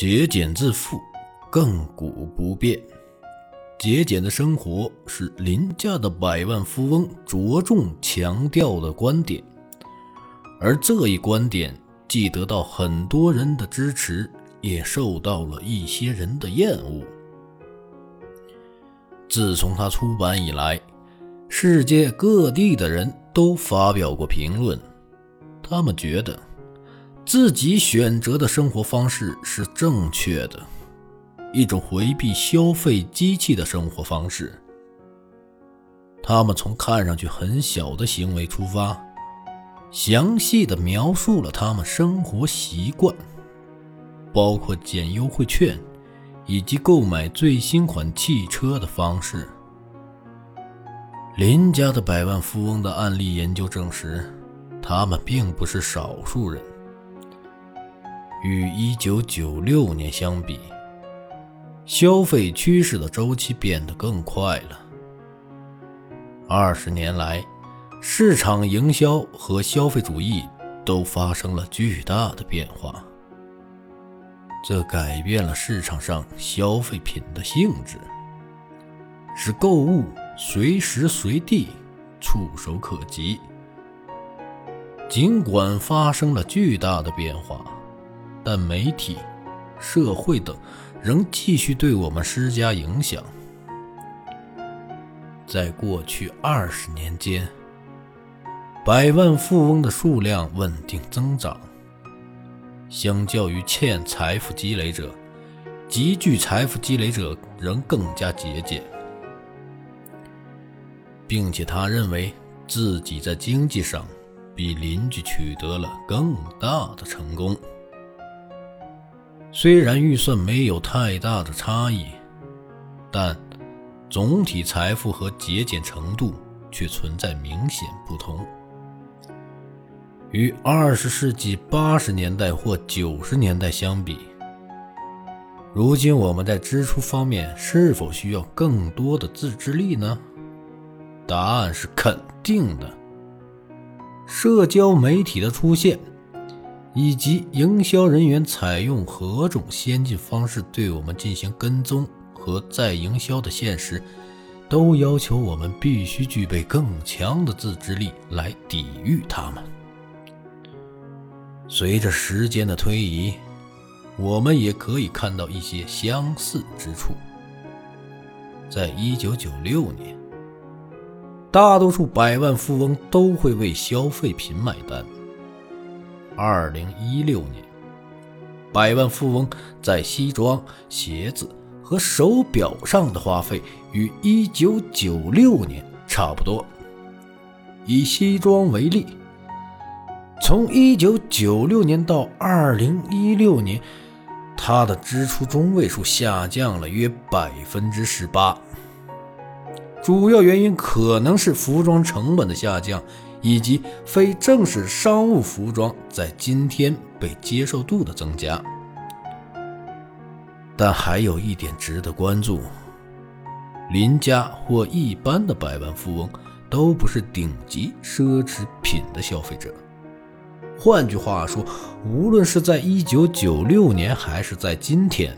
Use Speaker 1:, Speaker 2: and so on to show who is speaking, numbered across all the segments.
Speaker 1: 节俭致富，亘古不变。节俭的生活是林家的百万富翁着重强调的观点，而这一观点既得到很多人的支持，也受到了一些人的厌恶。自从他出版以来，世界各地的人都发表过评论，他们觉得自己选择的生活方式是正确的，一种回避消费机器的生活方式。他们从看上去很小的行为出发，详细的描述了他们生活习惯，包括捡优惠券。以及购买最新款汽车的方式。林家的百万富翁的案例研究证实，他们并不是少数人。与1996年相比，消费趋势的周期变得更快了。二十年来，市场营销和消费主义都发生了巨大的变化。这改变了市场上消费品的性质，使购物随时随地触手可及。尽管发生了巨大的变化，但媒体、社会等仍继续对我们施加影响。在过去二十年间，百万富翁的数量稳定增长。相较于欠财富积累者，极具财富积累者仍更加节俭，并且他认为自己在经济上比邻居取得了更大的成功。虽然预算没有太大的差异，但总体财富和节俭程度却存在明显不同。与二十世纪八十年代或九十年代相比，如今我们在支出方面是否需要更多的自制力呢？答案是肯定的。社交媒体的出现，以及营销人员采用何种先进方式对我们进行跟踪和再营销的现实，都要求我们必须具备更强的自制力来抵御它们。随着时间的推移，我们也可以看到一些相似之处。在一九九六年，大多数百万富翁都会为消费品买单。二零一六年，百万富翁在西装、鞋子和手表上的花费与一九九六年差不多。以西装为例。从一九九六年到二零一六年，他的支出中位数下降了约百分之十八。主要原因可能是服装成本的下降，以及非正式商务服装在今天被接受度的增加。但还有一点值得关注：林家或一般的百万富翁都不是顶级奢侈品的消费者。换句话说，无论是在一九九六年还是在今天，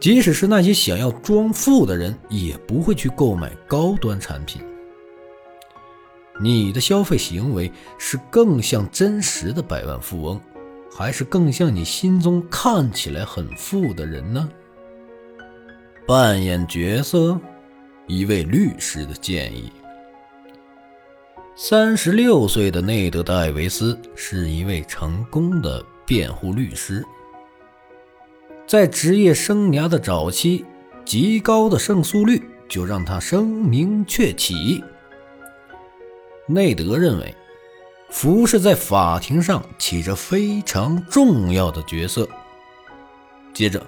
Speaker 1: 即使是那些想要装富的人，也不会去购买高端产品。你的消费行为是更像真实的百万富翁，还是更像你心中看起来很富的人呢？扮演角色，一位律师的建议。三十六岁的内德·戴维斯是一位成功的辩护律师，在职业生涯的早期，极高的胜诉率就让他声名鹊起。内德认为，服饰在法庭上起着非常重要的角色。接着，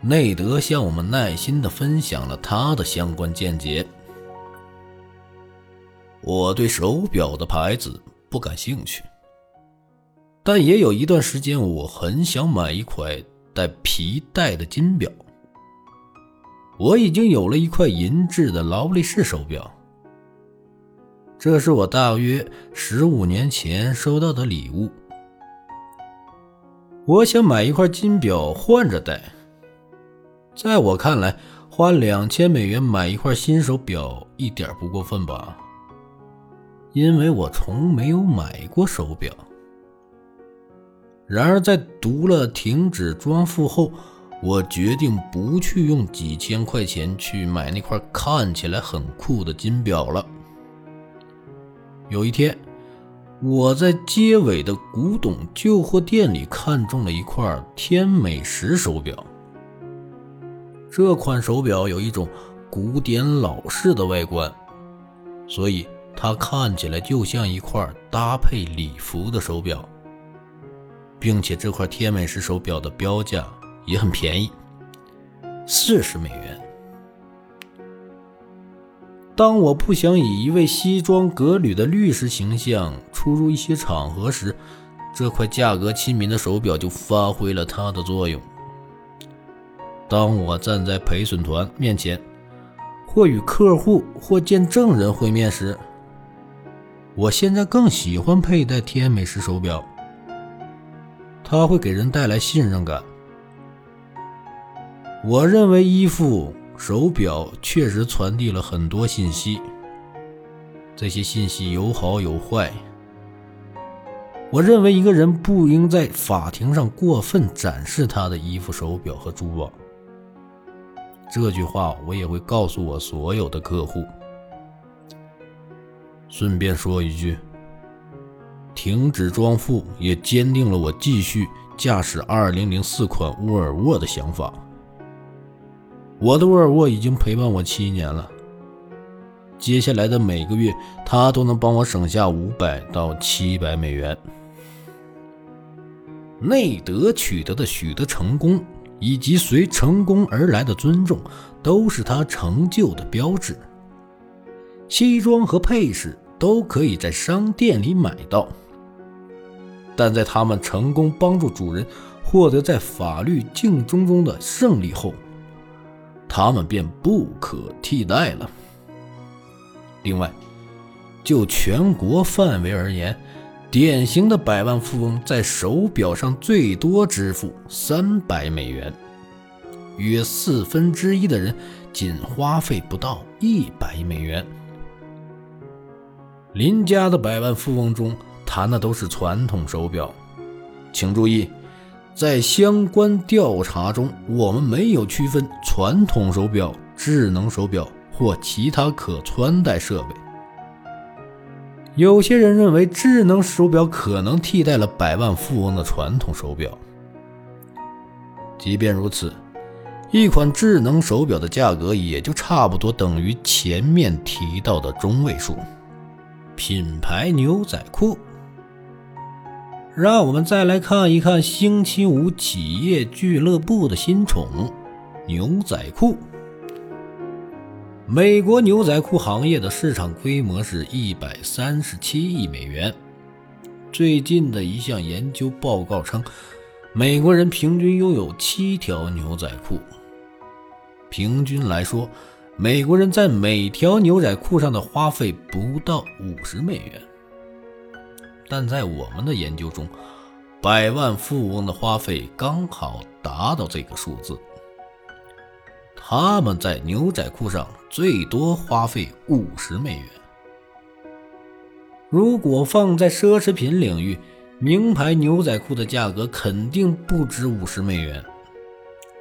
Speaker 1: 内德向我们耐心地分享了他的相关见解。我对手表的牌子不感兴趣，但也有一段时间我很想买一块带皮带的金表。我已经有了一块银质的劳力士手表，这是我大约十五年前收到的礼物。我想买一块金表换着戴。在我看来，花两千美元买一块新手表一点不过分吧？因为我从没有买过手表。然而，在读了停止装付后，我决定不去用几千块钱去买那块看起来很酷的金表了。有一天，我在街尾的古董旧货店里看中了一块天美时手表。这款手表有一种古典老式的外观，所以它看起来就像一块搭配礼服的手表。并且这块天美时手表的标价也很便宜，四十美元。当我不想以一位西装革履的律师形象出入一些场合时，这块价格亲民的手表就发挥了它的作用。当我站在陪审团面前，或与客户或见证人会面时，我现在更喜欢佩戴天美时手表。它会给人带来信任感。我认为衣服、手表确实传递了很多信息，这些信息有好有坏。我认为一个人不应在法庭上过分展示他的衣服、手表和珠宝。这句话我也会告诉我所有的客户。顺便说一句。停止装富也坚定了我继续驾驶2004款沃尔沃的想法。我的沃尔沃已经陪伴我七年了，接下来的每个月，它都能帮我省下五百到七百美元。内德取得的许多成功，以及随成功而来的尊重，都是他成就的标志。西装和配饰都可以在商店里买到。但在他们成功帮助主人获得在法律竞争中的胜利后，他们便不可替代了。另外，就全国范围而言，典型的百万富翁在手表上最多支付三百美元，约四分之一的人仅花费不到一百美元。林家的百万富翁中。谈的都是传统手表，请注意，在相关调查中，我们没有区分传统手表、智能手表或其他可穿戴设备。有些人认为智能手表可能替代了百万富翁的传统手表。即便如此，一款智能手表的价格也就差不多等于前面提到的中位数。品牌牛仔裤。让我们再来看一看星期五企业俱乐部的新宠——牛仔裤。美国牛仔裤行业的市场规模是一百三十七亿美元。最近的一项研究报告称，美国人平均拥有七条牛仔裤。平均来说，美国人在每条牛仔裤上的花费不到五十美元。但在我们的研究中，百万富翁的花费刚好达到这个数字。他们在牛仔裤上最多花费五十美元。如果放在奢侈品领域，名牌牛仔裤的价格肯定不止五十美元。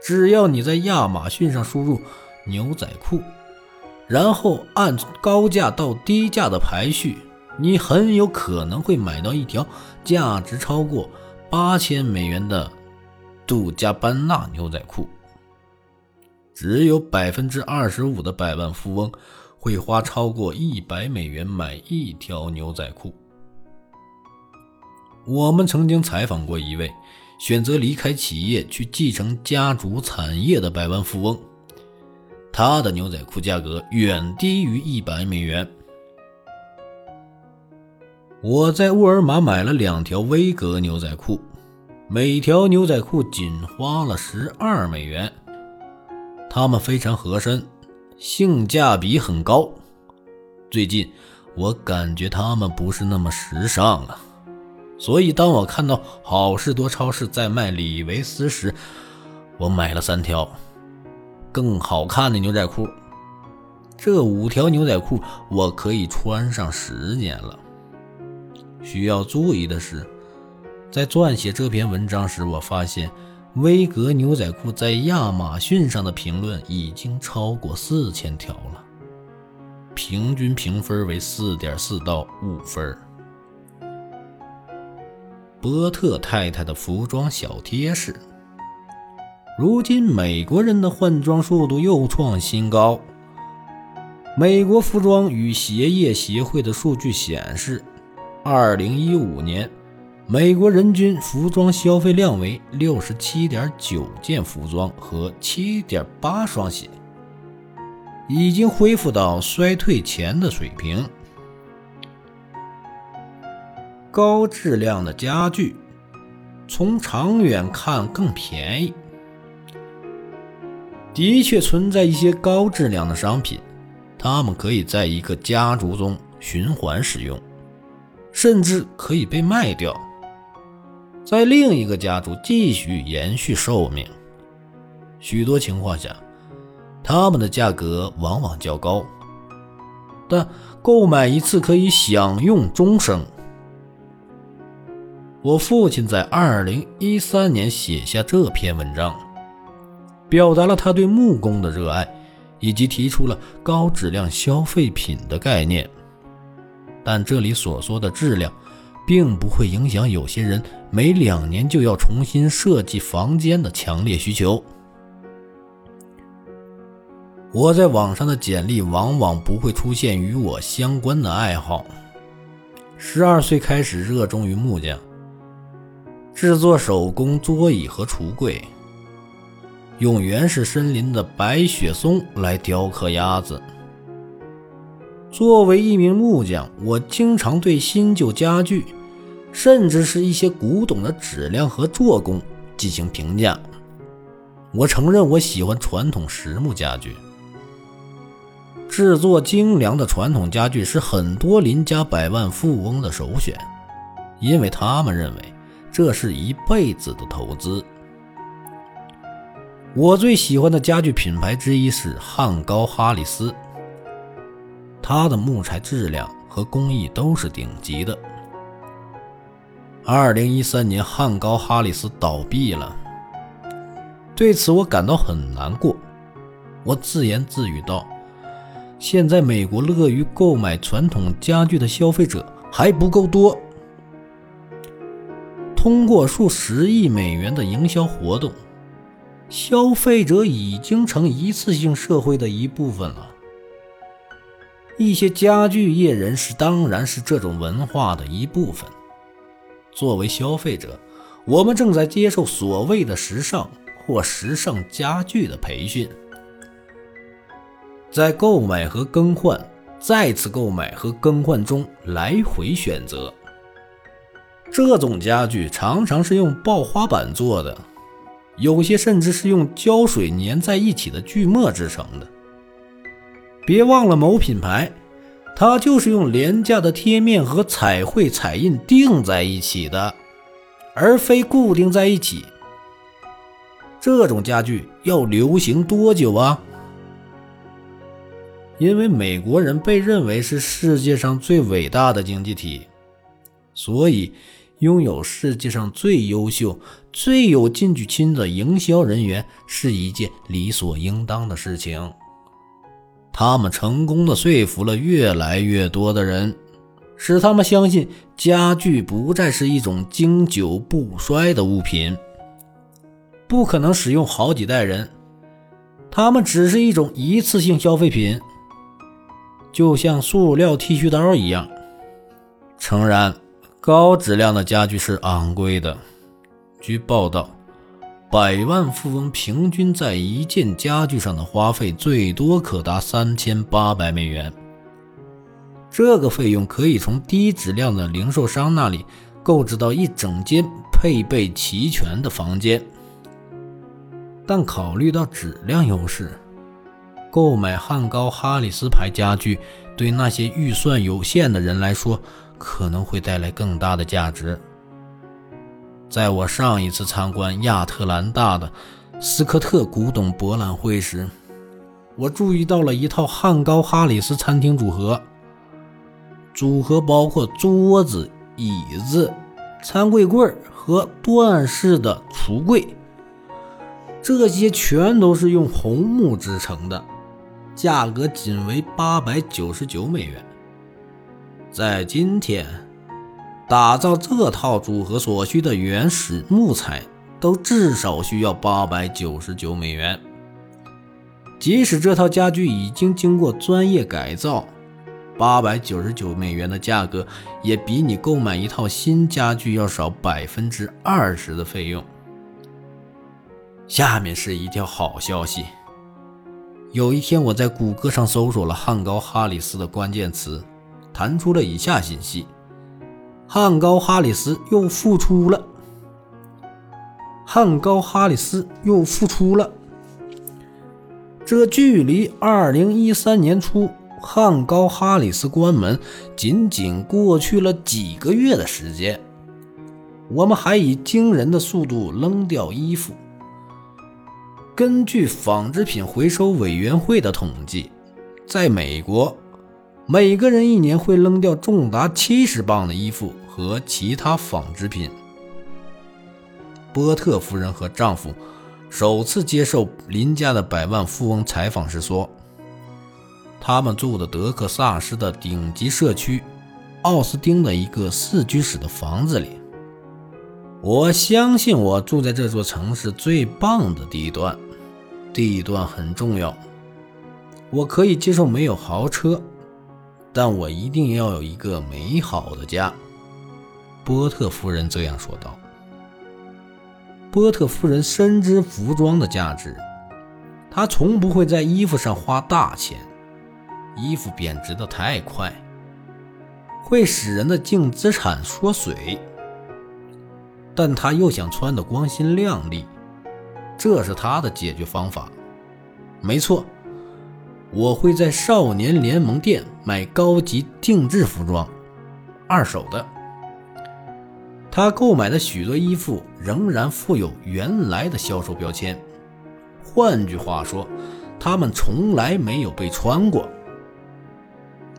Speaker 1: 只要你在亚马逊上输入“牛仔裤”，然后按高价到低价的排序。你很有可能会买到一条价值超过八千美元的杜嘉班纳牛仔裤。只有百分之二十五的百万富翁会花超过一百美元买一条牛仔裤。我们曾经采访过一位选择离开企业去继承家族产业的百万富翁，他的牛仔裤价格远低于一百美元。我在沃尔玛买了两条威格牛仔裤，每条牛仔裤仅花了十二美元。它们非常合身，性价比很高。最近我感觉它们不是那么时尚了，所以当我看到好事多超市在卖李维斯时，我买了三条更好看的牛仔裤。这五条牛仔裤我可以穿上十年了。需要注意的是，在撰写这篇文章时，我发现威格牛仔裤在亚马逊上的评论已经超过四千条了。平均评分为四点四到五分。波特太太的服装小贴士：如今美国人的换装速度又创新高。美国服装与鞋业协会的数据显示，二零一五年美国人均服装消费量为六十七点九件服装和七点八双鞋。已经恢复到衰退前的水平。高质量的家具，从长远看更便宜。的确存在一些高质量的商品，它们可以在一个家族中循环使用，甚至可以被卖掉，在另一个家族继续延续寿命。许多情况下。它们的价格往往较高，但购买一次可以享用终生。我父亲在2013年写下这篇文章，表达了他对木工的热爱，以及提出了高质量消费品的概念。但这里所说的质量，并不会影响有些人每两年就要重新设计房间的强烈需求。我在网上的简历往往不会出现与我相关的爱好。十二岁开始热衷于木匠，制作手工桌椅和橱柜，用原始森林的白雪松来雕刻鸭子。作为一名木匠，我经常对新旧家具，甚至是一些古董的质量和做工进行评价。我承认，我喜欢传统实木家具。制作精良的传统家具是很多邻家百万富翁的首选，因为他们认为这是一辈子的投资。我最喜欢的家具品牌之一是汉高哈里斯，它的木材质量和工艺都是顶级的。二零一三年，汉高哈里斯倒闭了，对此我感到很难过。我自言自语道。现在美国乐于购买传统家具的消费者还不够多。通过数十亿美元的营销活动，消费者已经成一次性社会的一部分了。一些家具业人士当然是这种文化的一部分。作为消费者，我们正在接受所谓的时尚或时尚家具的培训。在购买和更换、再次购买和更换中来回选择。这种家具常常是用刨花板做的，有些甚至是用胶水粘在一起的锯末制成的。别忘了，某品牌，它就是用廉价的贴面和彩绘彩印钉在一起的，而非固定在一起。这种家具要流行多久啊？因为美国人被认为是世界上最伟大的经济体，所以拥有世界上最优秀、最有进取心的营销人员是一件理所应当的事情。他们成功的说服了越来越多的人，使他们相信家具不再是一种经久不衰的物品，不可能使用好几代人，它们只是一种一次性消费品。就像塑料剃须刀一样。诚然，高质量的家具是昂贵的。据报道，百万富翁平均在一件家具上的花费最多可达三千八百美元。这个费用可以从低质量的零售商那里购置到一整间配备齐全的房间。但考虑到质量优势，购买汉高哈里斯牌家具，对那些预算有限的人来说，可能会带来更大的价值。在我上一次参观亚特兰大的斯科特古董博览会时，我注意到了一套汉高哈里斯餐厅组合。组合包括桌子、椅子、餐柜柜和段式的橱柜，这些全都是用红木制成的，价格仅为八百九十九美元。在今天，打造这套组合所需的原始木材都至少需要八百九十九美元。即使这套家具已经经过专业改造。八百九十九美元的价格，也比你购买一套新家具要少百分之二十的费用。下面是一条好消息：有一天，我在谷歌上搜索了汉高哈里斯的关键词，弹出了以下信息：汉高哈里斯又复出了。汉高哈里斯又复出了。这距离二零一三年初。汉高哈里斯关门，仅仅过去了几个月的时间，我们还以惊人的速度扔掉衣服。根据纺织品回收委员会的统计，在美国，每个人一年会扔掉重达七十磅的衣服和其他纺织品。波特夫人和丈夫首次接受邻家的百万富翁采访时说。他们住的德克萨斯的顶级社区奥斯汀的一个四居室的房子里。我相信我住在这座城市最棒的地段，地段很重要。我可以接受没有豪车，但我一定要有一个美好的家。波特夫人这样说道。波特夫人深知服装的价值，她从不会在衣服上花大钱。衣服贬值的太快，会使人的净资产缩水。但她又想穿得光鲜亮丽，这是她的解决方法。没错，我会在少年联盟店买高级定制服装，二手的。他购买的许多衣服仍然附有原来的销售标签，换句话说，他们从来没有被穿过。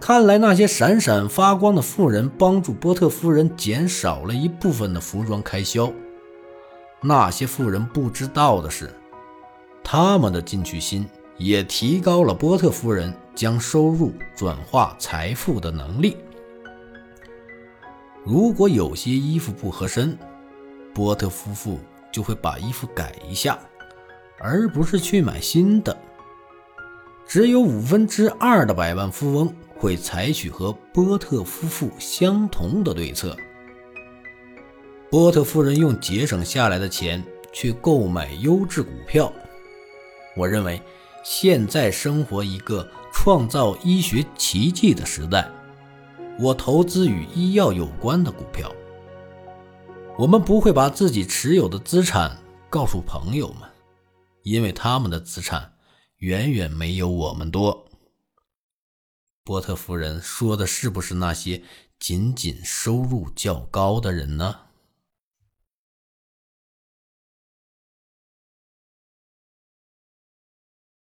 Speaker 1: 看来那些闪闪发光的富人帮助波特夫人减少了一部分的服装开销。那些富人不知道的是，他们的进取心也提高了波特夫人将收入转化财富的能力。如果有些衣服不合身，波特夫妇就会把衣服改一下，而不是去买新的。只有五分之二的百万富翁。会采取和波特夫妇相同的对策。波特夫人用节省下来的钱去购买优质股票。我认为，现在生活一个创造医学奇迹的时代。我投资与医药有关的股票。我们不会把自己持有的资产告诉朋友们，因为他们的资产远远没有我们多。波特夫人说的是不是那些仅仅收入较高的人呢？